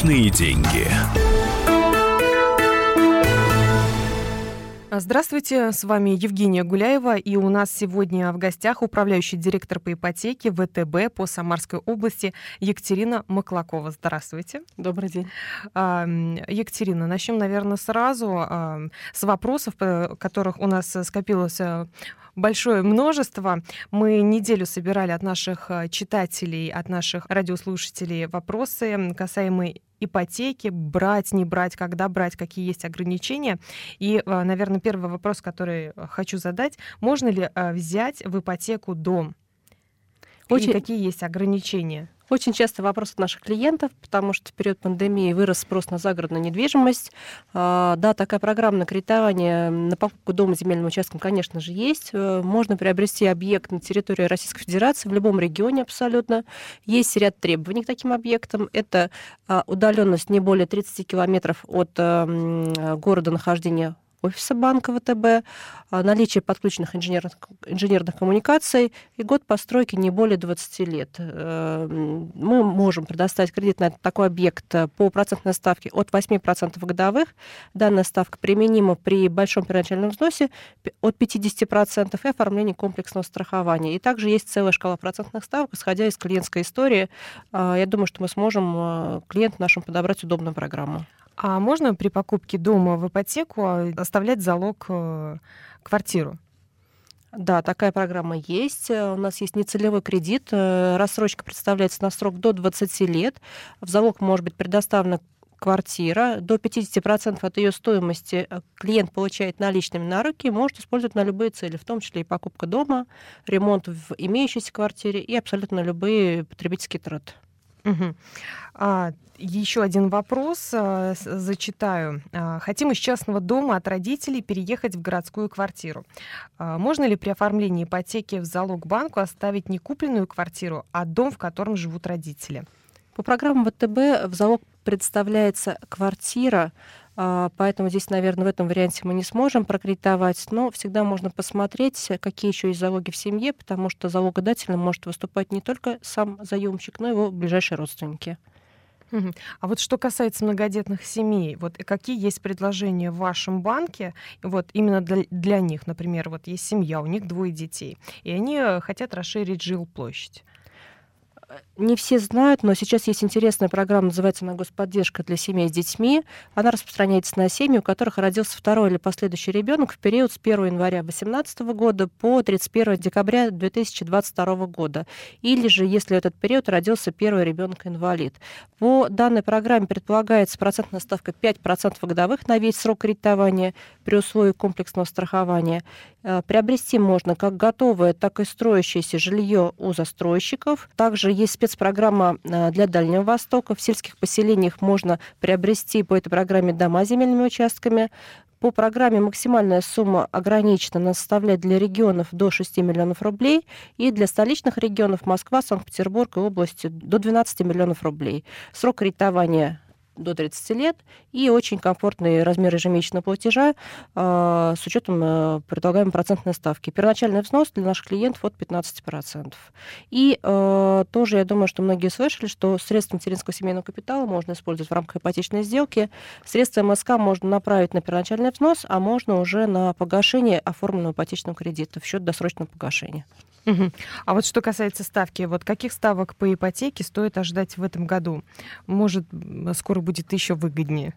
Личные деньги. Здравствуйте, с вами Евгения Гуляева, и у нас сегодня в гостях управляющий директор по ипотеке ВТБ по Самарской области Екатерина Маклакова. Здравствуйте. Добрый день. Екатерина, начнем, наверное, сразу с вопросов, которых у нас скопилось э, большое множество. Мы неделю собирали от наших э, читателей, от наших радиослушателей вопросы, касаемые ипотеки, брать, не брать, когда брать, какие есть ограничения. И, э, наверное, первый вопрос, который хочу задать, можно ли э, взять в ипотеку дом? Очень... И какие есть ограничения? Очень часто вопрос от наших клиентов, потому что в период пандемии вырос спрос на загородную недвижимость. А, да, такая программа на кредитование на покупку дома земельным участком, конечно же, есть. Э, можно приобрести объект на территории Российской Федерации в любом регионе абсолютно. Есть ряд требований к таким объектам. Это а, удаленность не более 30 километров от э, города нахождения офиса банка ВТБ, а, наличие подключенных инженерных, инженерных коммуникаций и год постройки не более 20 лет. Э, мы можем предоставить кредит на такой объект э, по процентной ставке от 8% годовых. Данная ставка применима при большом первоначальном взносе от 50% и оформлении комплексного страхования. И также есть целая шкала процентных ставок, исходя из клиентской истории. А, я думаю, что мы сможем э, клиенту нашему подобрать удобную программу. А можно при покупке дома в ипотеку а, оставлять залог э, квартиру? Да, такая программа есть. У нас есть нецелевой кредит. Э, рассрочка представляется на срок до 20 лет. В залог может быть предоставлена квартира. До 50% от ее стоимости э, клиент получает наличными на руки и может использовать на любые цели, в том числе и покупка дома, ремонт в имеющейся квартире и абсолютно любые потребительские траты. Угу. А, еще один вопрос а, зачитаю. А, хотим из частного дома от родителей переехать в городскую квартиру. А, можно ли при оформлении ипотеки в залог банку оставить не купленную квартиру, а дом, в котором живут родители? По программам ВТБ в залог представляется квартира, поэтому здесь, наверное, в этом варианте мы не сможем прокредитовать, но всегда можно посмотреть, какие еще есть залоги в семье, потому что залогодателем может выступать не только сам заемщик, но и его ближайшие родственники. А вот что касается многодетных семей, вот какие есть предложения в вашем банке, вот именно для, для них, например, вот есть семья, у них двое детей, и они э, хотят расширить жилплощадь не все знают, но сейчас есть интересная программа, называется она «Господдержка для семей с детьми». Она распространяется на семьи, у которых родился второй или последующий ребенок в период с 1 января 2018 года по 31 декабря 2022 года. Или же, если этот период родился первый ребенок-инвалид. По данной программе предполагается процентная ставка 5% годовых на весь срок кредитования при условии комплексного страхования. Э, приобрести можно как готовое, так и строящееся жилье у застройщиков. Также есть спецпрограмма э, для Дальнего Востока. В сельских поселениях можно приобрести по этой программе дома с земельными участками. По программе максимальная сумма ограничена, она составляет для регионов до 6 миллионов рублей и для столичных регионов Москва, Санкт-Петербург и области до 12 миллионов рублей. Срок кредитования до 30 лет и очень комфортный размер ежемесячного платежа э, с учетом э, предлагаемой процентной ставки. Первоначальный взнос для наших клиентов от 15%. И э, тоже я думаю, что многие слышали, что средства материнского семейного капитала можно использовать в рамках ипотечной сделки. Средства МСК можно направить на первоначальный взнос, а можно уже на погашение оформленного ипотечного кредита в счет досрочного погашения. Угу. А вот что касается ставки, вот каких ставок по ипотеке стоит ожидать в этом году? Может, скоро будет еще выгоднее?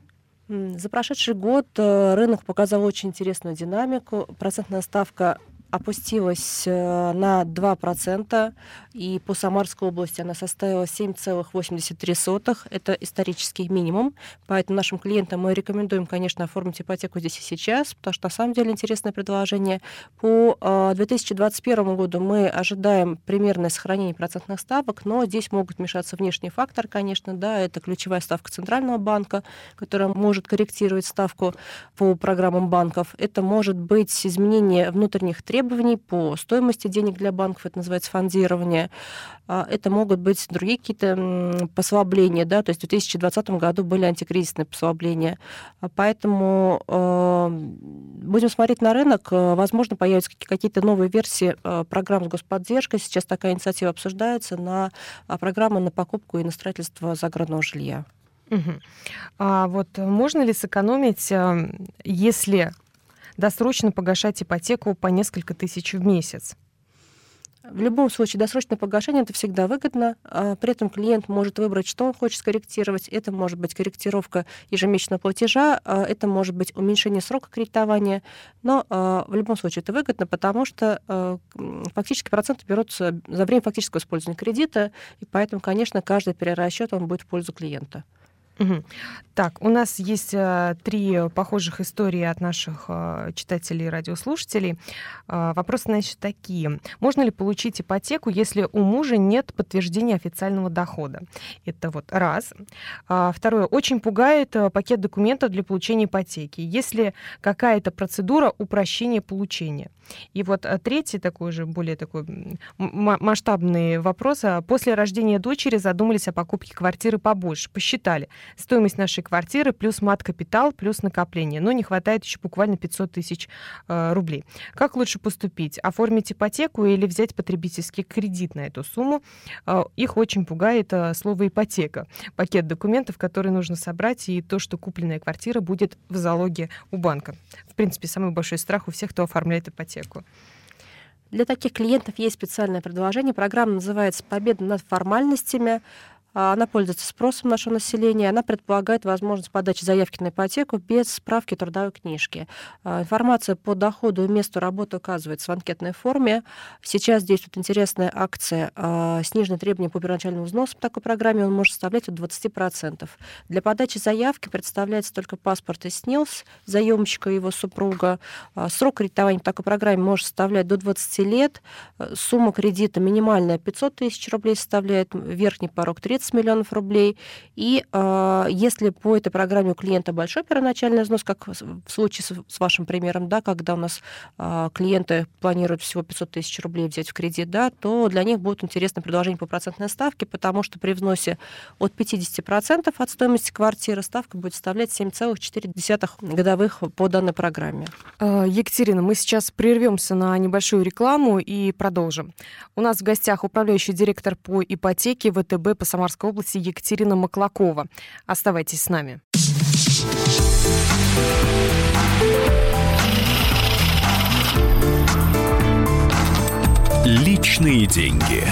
За прошедший год э, рынок показал очень интересную динамику. Процентная ставка опустилась э, на 2%, и по Самарской области она составила 7,83. Это исторический минимум. Поэтому нашим клиентам мы рекомендуем, конечно, оформить ипотеку здесь и сейчас, потому что на самом деле интересное предложение. По 2021 э, году мы ожидаем примерное сохранение процентных ставок, но здесь могут мешаться внешний фактор, конечно, да, это ключевая ставка Центрального банка, которая может корректировать ставку по программам банков. Это может быть изменение внутренних требований требований по стоимости денег для банков, это называется фондирование. А, это могут быть другие какие-то послабления, да, то есть в 2020 году были антикризисные послабления. А, поэтому э, будем смотреть на рынок, возможно, появятся какие-то новые версии программ с господдержкой. Сейчас такая инициатива обсуждается на программы на покупку и на строительство загородного жилья. Угу. А вот можно ли сэкономить, если досрочно погашать ипотеку по несколько тысяч в месяц? В любом случае, досрочное погашение это всегда выгодно. А при этом клиент может выбрать, что он хочет скорректировать. Это может быть корректировка ежемесячного платежа, а это может быть уменьшение срока кредитования. Но а, в любом случае это выгодно, потому что фактически проценты берутся за время фактического использования кредита, и поэтому, конечно, каждый перерасчет он будет в пользу клиента. Угу. Так, у нас есть э, три похожих истории от наших э, читателей и радиослушателей. Э, вопросы, значит, такие. Можно ли получить ипотеку, если у мужа нет подтверждения официального дохода? Это вот раз. А, второе. Очень пугает э, пакет документов для получения ипотеки. Если какая-то процедура упрощения получения. И вот э, третий такой же, более такой масштабный вопрос. А после рождения дочери задумались о покупке квартиры побольше. Посчитали. Стоимость нашей квартиры плюс мат-капитал плюс накопление. Но не хватает еще буквально 500 тысяч э, рублей. Как лучше поступить? Оформить ипотеку или взять потребительский кредит на эту сумму? Э, их очень пугает э, слово ипотека. Пакет документов, которые нужно собрать, и то, что купленная квартира будет в залоге у банка. В принципе, самый большой страх у всех, кто оформляет ипотеку. Для таких клиентов есть специальное предложение. Программа называется «Победа над формальностями». А, она пользуется спросом нашего населения, она предполагает возможность подачи заявки на ипотеку без справки трудовой книжки. А, информация по доходу и месту работы указывается в анкетной форме. Сейчас действует интересная акция а, сниженное требование по первоначальному взносу по такой программе, он может составлять от 20%. Для подачи заявки представляется только паспорт и СНИЛС заемщика и его супруга. Срок кредитования по такой программе может составлять до 20 лет. Сумма кредита минимальная 500 тысяч рублей составляет, верхний порог 30 15 миллионов рублей. И э, если по этой программе у клиента большой первоначальный взнос, как в случае с, с вашим примером, да, когда у нас э, клиенты планируют всего 500 тысяч рублей взять в кредит, да, то для них будет интересно предложение по процентной ставке, потому что при взносе от 50% от стоимости квартиры ставка будет составлять 7,4 годовых по данной программе. Э, Екатерина, мы сейчас прервемся на небольшую рекламу и продолжим. У нас в гостях управляющий директор по ипотеке ВТБ по Самарской Самарской области Екатерина Маклакова. Оставайтесь с нами. Личные деньги.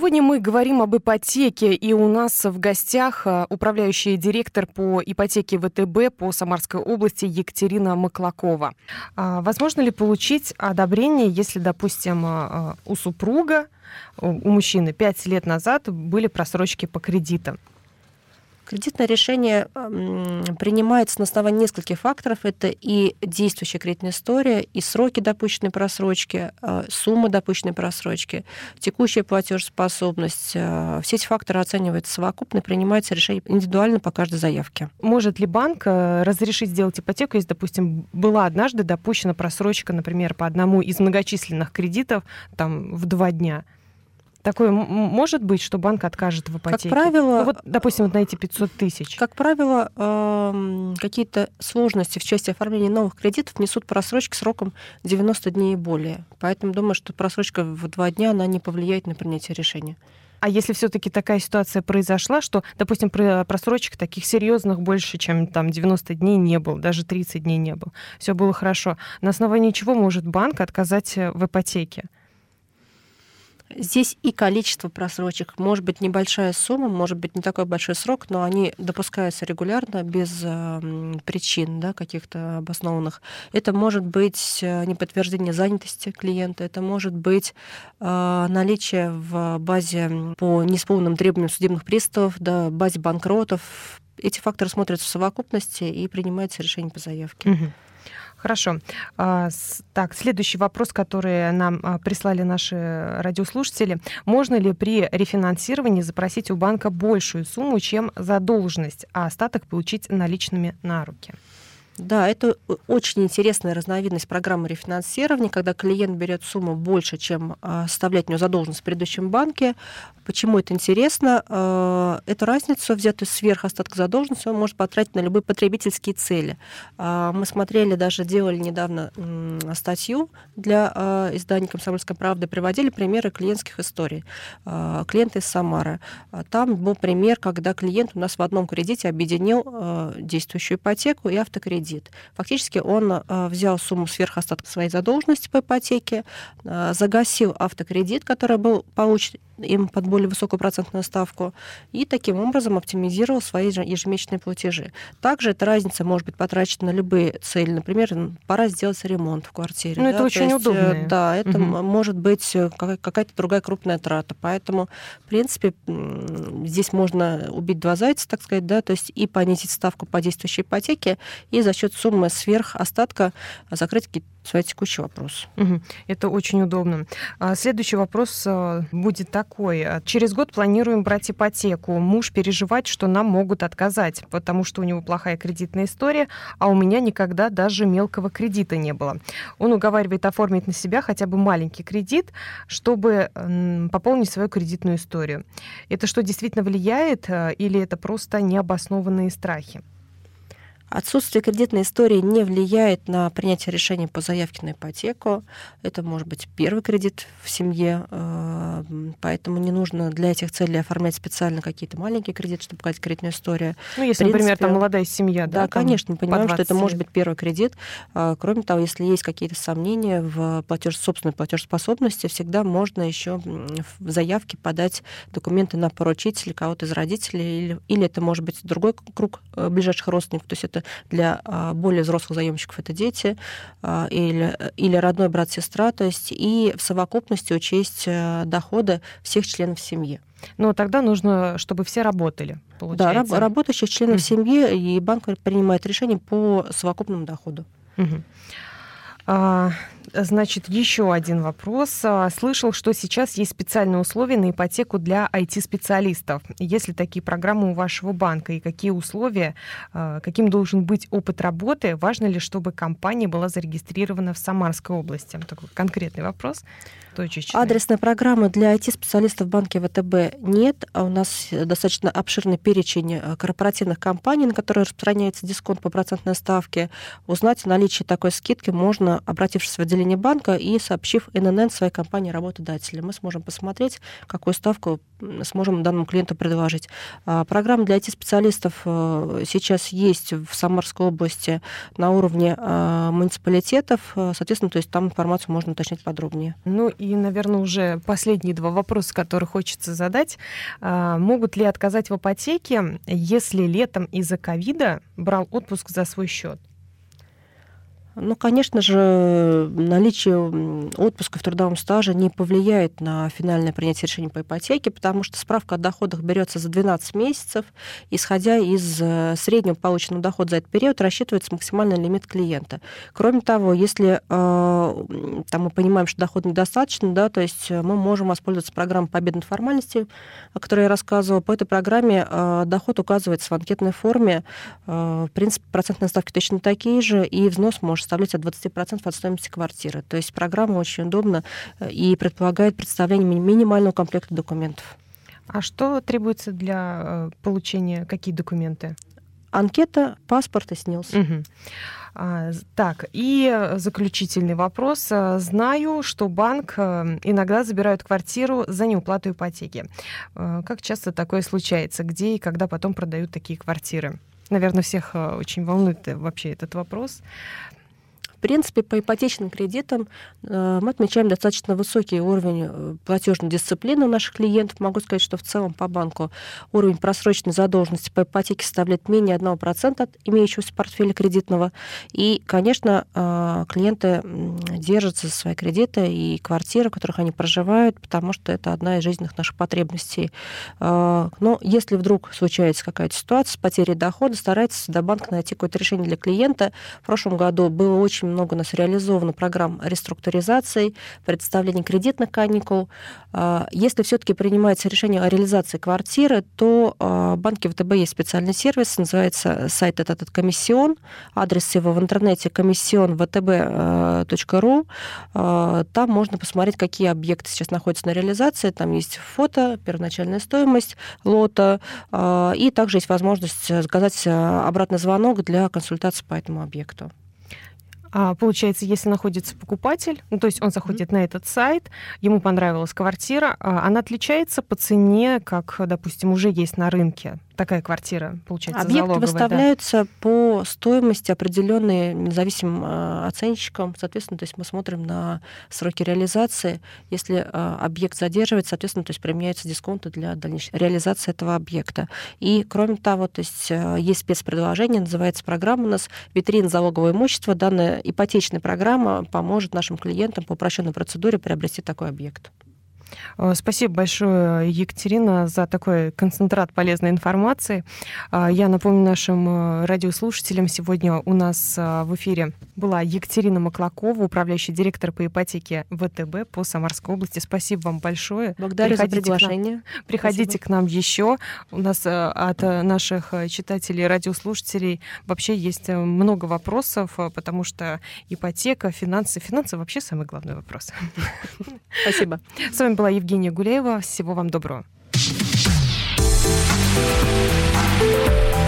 Сегодня мы говорим об ипотеке, и у нас в гостях э, управляющий директор по ипотеке ВТБ по Самарской области Екатерина Маклакова. А возможно ли получить одобрение, если, допустим, э, у супруга, у мужчины 5 лет назад были просрочки по кредитам? Кредитное решение принимается на основании нескольких факторов. Это и действующая кредитная история, и сроки допущенной просрочки, а, сумма допущенной просрочки, текущая платежеспособность. А, все эти факторы оцениваются совокупно и принимается решение индивидуально по каждой заявке. Может ли банк э, разрешить сделать ипотеку, если, допустим, была однажды допущена просрочка, например, по одному из многочисленных кредитов там, в два дня? Такое может быть, что банк откажет в ипотеке? Как правило... Ну, вот, допустим, вот на эти 500 тысяч. Как правило, какие-то сложности в части оформления новых кредитов несут просрочки сроком 90 дней и более. Поэтому думаю, что просрочка в два дня, она не повлияет на принятие решения. А если все-таки такая ситуация произошла, что, допустим, просрочек таких серьезных больше, чем там 90 дней не было, даже 30 дней не было, все было хорошо, на основании чего может банк отказать э, в ипотеке? Здесь и количество просрочек. Может быть, небольшая сумма, может быть, не такой большой срок, но они допускаются регулярно, без э, причин да, каких-то обоснованных. Это может быть э, неподтверждение занятости клиента, это может быть э, наличие в базе по неисполненным требованиям судебных приставов, да, базе банкротов. Эти факторы смотрятся в совокупности и принимается решение по заявке. Угу. Хорошо. А, так, следующий вопрос, который нам а, прислали наши радиослушатели. Можно ли при рефинансировании запросить у банка большую сумму, чем задолженность, а остаток получить наличными на руки? Да, это очень интересная разновидность программы рефинансирования, когда клиент берет сумму больше, чем а, составляет у него задолженность в предыдущем банке. Почему это интересно? А, эту разницу, взятую сверх остатка задолженности, он может потратить на любые потребительские цели. А, мы смотрели, даже делали недавно статью для издания «Комсомольская правда», приводили примеры клиентских историй. Клиенты из Самары. Там был пример, когда клиент у нас в одном кредите объединил действующую ипотеку и автокредит кредит. Фактически он э, взял сумму сверх остатка своей задолженности по ипотеке, э, загасил автокредит, который был получен им под более высокую процентную ставку, и таким образом оптимизировал свои ежемесячные платежи. Также эта разница может быть потрачена на любые цели. Например, пора сделать ремонт в квартире. Ну, да? это очень э, удобно. Да, это угу. может быть какая-то другая крупная трата. Поэтому, в принципе, здесь можно убить два зайца, так сказать, да, то есть и понизить ставку по действующей ипотеке, и за счет суммы сверх остатка закрыть какие-то свои текущие вопросы. Угу. Это очень удобно. А, следующий вопрос а, будет такой. Через год планируем брать ипотеку. Муж переживает, что нам могут отказать, потому что у него плохая кредитная история, а у меня никогда даже мелкого кредита не было. Он уговаривает оформить на себя хотя бы маленький кредит, чтобы пополнить свою кредитную историю. Это что, действительно влияет а, или это просто необоснованные страхи? Отсутствие кредитной истории не влияет на принятие решений по заявке на ипотеку. Это может быть первый кредит в семье, э, поэтому не нужно для этих целей оформлять специально какие-то маленькие кредиты, чтобы показать кредитную историю. Ну, если, принципе, например, там молодая семья, да? Да, конечно, мы понимаем, что это может быть первый кредит. А, кроме того, если есть какие-то сомнения в платеж, собственной платежеспособности, всегда можно еще в заявке подать документы на поручителя кого-то из родителей, или, или это может быть другой круг э, ближайших родственников, то есть это для а, более взрослых заемщиков это дети а, или, или родной брат-сестра, то есть и в совокупности учесть э, доходы всех членов семьи. Но тогда нужно, чтобы все работали. Получается. Да, работающих членов mm семьи, и банк принимает решение по совокупному доходу. mm А, значит, еще один вопрос. А, слышал, что сейчас есть специальные условия на ипотеку для IT-специалистов. Есть ли такие программы у вашего банка? И какие условия, а, каким должен быть опыт работы? Важно ли, чтобы компания была зарегистрирована в Самарской области? Такой конкретный вопрос точечные? Адресной программы для IT-специалистов в банке ВТБ нет. А у нас достаточно обширный перечень корпоративных компаний, на которые распространяется дисконт по процентной ставке. Узнать о наличии такой скидки можно, обратившись в отделение банка и сообщив ННН своей компании работодателя. Мы сможем посмотреть, какую ставку сможем данному клиенту предложить. А, программа для IT-специалистов э, сейчас есть в Самарской области на уровне а, муниципалитетов. Соответственно, то есть там информацию можно уточнить подробнее. Ну и, наверное, уже последние два вопроса, которые хочется задать. А, могут ли отказать в ипотеке, если летом из-за ковида брал отпуск за свой счет? Ну, конечно же, наличие отпуска в трудовом стаже не повлияет на финальное принятие решения по ипотеке, потому что справка о доходах берется за 12 месяцев. Исходя из э, среднего полученного дохода за этот период, рассчитывается максимальный лимит клиента. Кроме того, если э, там, мы понимаем, что доход недостаточно, да, то есть мы можем воспользоваться программой победной формальности, о которой я рассказывала. По этой программе э, доход указывается в анкетной форме. В принципе, процентные ставки точно такие же, и взнос может составлять от 20% от стоимости квартиры. То есть программа очень удобна э, и предполагает представление минимального комплекта документов. А что требуется для э, получения, какие документы? Анкета, паспорт и СНИЛС. Угу. А, так, и заключительный вопрос. Знаю, что банк э, иногда забирает квартиру за неуплату ипотеки. Как часто такое случается? Где и когда потом продают такие квартиры? Наверное, всех очень волнует вообще этот вопрос. Принципе, по ипотечным кредитам э, мы отмечаем достаточно высокий уровень э, платежной дисциплины у наших клиентов. Могу сказать, что в целом по банку уровень просроченной задолженности по ипотеке составляет менее 1% от имеющегося портфеля кредитного. И, конечно, э, клиенты держатся за свои кредиты и квартиры, в которых они проживают, потому что это одна из жизненных наших потребностей. Но если вдруг случается какая-то ситуация с потерей дохода, старается всегда банк найти какое-то решение для клиента. В прошлом году было очень много у нас реализовано программ реструктуризации, предоставления кредитных каникул. А, если все-таки принимается решение о реализации квартиры, то а, в банке ВТБ есть специальный сервис, называется сайт этот комиссион, адрес его в интернете комиссион vtb.ru. Там можно посмотреть, какие объекты сейчас находятся на реализации. Там есть фото, первоначальная стоимость лота, и также есть возможность заказать обратный звонок для консультации по этому объекту. А, получается, если находится покупатель, ну, то есть он заходит mm-hmm. на этот сайт, ему понравилась квартира, а она отличается по цене, как, допустим, уже есть на рынке такая квартира, получается, Объекты залоговая, выставляются да? по стоимости, определенные независимым э, оценщиком. Соответственно, то есть мы смотрим на сроки реализации. Если э, объект задерживается, соответственно, то есть применяются дисконты для дальнейшей реализации этого объекта. И, кроме того, то есть э, есть спецпредложение, называется программа у нас «Витрина залогового имущества». Данная ипотечная программа поможет нашим клиентам по упрощенной процедуре приобрести такой объект. Э, спасибо большое, Екатерина, за такой концентрат полезной информации. Э, я напомню нашим э, радиослушателям, сегодня у нас в эфире была Екатерина Маклакова, управляющий директор по ипотеке ВТБ по Самарской области. Спасибо вам большое. Благодарю приходите за приглашение. К нам, приходите Спасибо. к нам еще. У нас от наших читателей радиослушателей вообще есть много вопросов, потому что ипотека, финансы, финансы вообще самый главный вопрос. Спасибо. С вами была Евгения Гулеева. Всего вам доброго.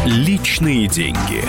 Личные деньги.